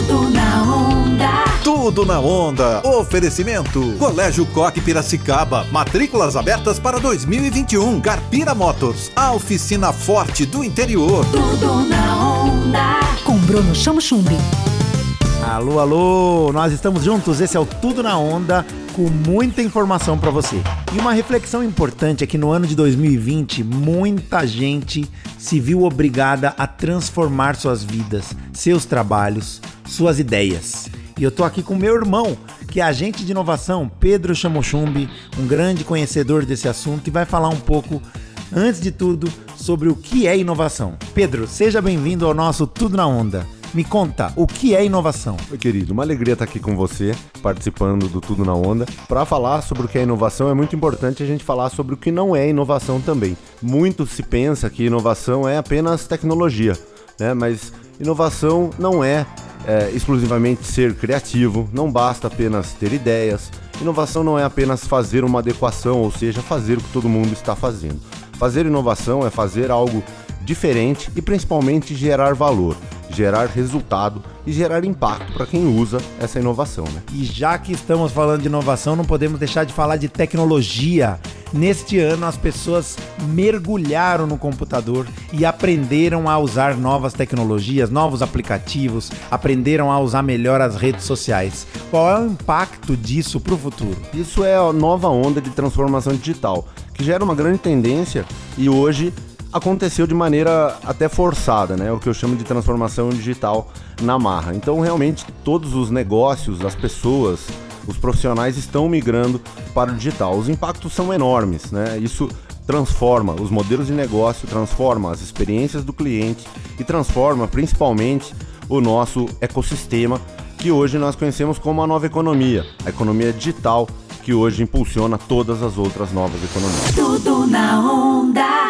Tudo na onda. Tudo na onda. Oferecimento. Colégio Coque Piracicaba. Matrículas abertas para 2021. Carpira Motors. A oficina forte do interior. Tudo na onda. Com Bruno Chamo Chumbi. Alô, alô, nós estamos juntos. Esse é o Tudo na Onda com muita informação para você. E uma reflexão importante é que no ano de 2020, muita gente se viu obrigada a transformar suas vidas, seus trabalhos, suas ideias. E eu tô aqui com meu irmão, que é agente de inovação, Pedro Chamochumbi, um grande conhecedor desse assunto e vai falar um pouco antes de tudo sobre o que é inovação. Pedro, seja bem-vindo ao nosso Tudo na Onda. Me conta, o que é inovação? Meu querido, uma alegria estar aqui com você, participando do Tudo na Onda. Para falar sobre o que é inovação, é muito importante a gente falar sobre o que não é inovação também. Muito se pensa que inovação é apenas tecnologia, né? Mas inovação não é, é exclusivamente ser criativo, não basta apenas ter ideias. Inovação não é apenas fazer uma adequação, ou seja, fazer o que todo mundo está fazendo. Fazer inovação é fazer algo diferente e principalmente gerar valor gerar resultado e gerar impacto para quem usa essa inovação. Né? E já que estamos falando de inovação, não podemos deixar de falar de tecnologia. Neste ano, as pessoas mergulharam no computador e aprenderam a usar novas tecnologias, novos aplicativos, aprenderam a usar melhor as redes sociais. Qual é o impacto disso para o futuro? Isso é a nova onda de transformação digital, que gera uma grande tendência e hoje aconteceu de maneira até forçada, né? O que eu chamo de transformação digital na marra. Então, realmente, todos os negócios, as pessoas, os profissionais estão migrando para o digital. Os impactos são enormes, né? Isso transforma os modelos de negócio, transforma as experiências do cliente e transforma principalmente o nosso ecossistema que hoje nós conhecemos como a nova economia, a economia digital que hoje impulsiona todas as outras novas economias. Tudo na onda.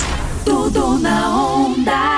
Tudo na onda.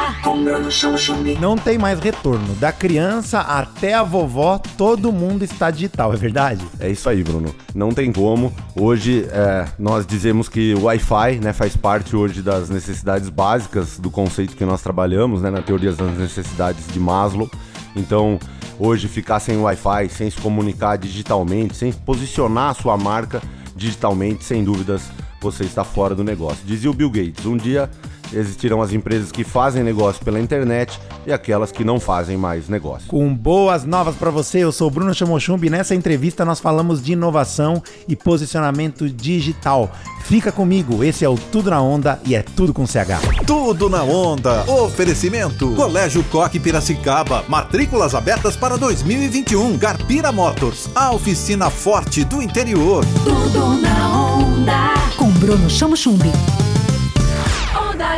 Não tem mais retorno. Da criança até a vovó, todo mundo está digital, é verdade? É isso aí, Bruno. Não tem como. Hoje é, nós dizemos que o Wi-Fi né, faz parte hoje das necessidades básicas do conceito que nós trabalhamos, né, na teoria das necessidades de Maslow. Então, hoje ficar sem Wi-Fi, sem se comunicar digitalmente, sem posicionar a sua marca digitalmente, sem dúvidas, você está fora do negócio. Dizia o Bill Gates, um dia existirão as empresas que fazem negócio pela internet e aquelas que não fazem mais negócio. Com boas novas para você, eu sou Bruno Chamochumbi e nessa entrevista nós falamos de inovação e posicionamento digital. Fica comigo, esse é o Tudo na Onda e é tudo com CH. Tudo na onda. Oferecimento. Colégio Coque Piracicaba. Matrículas abertas para 2021. Garpira Motors. A oficina forte do interior. Tudo na onda. Com Bruno Chamo Chumbi. Onda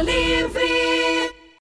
Livre!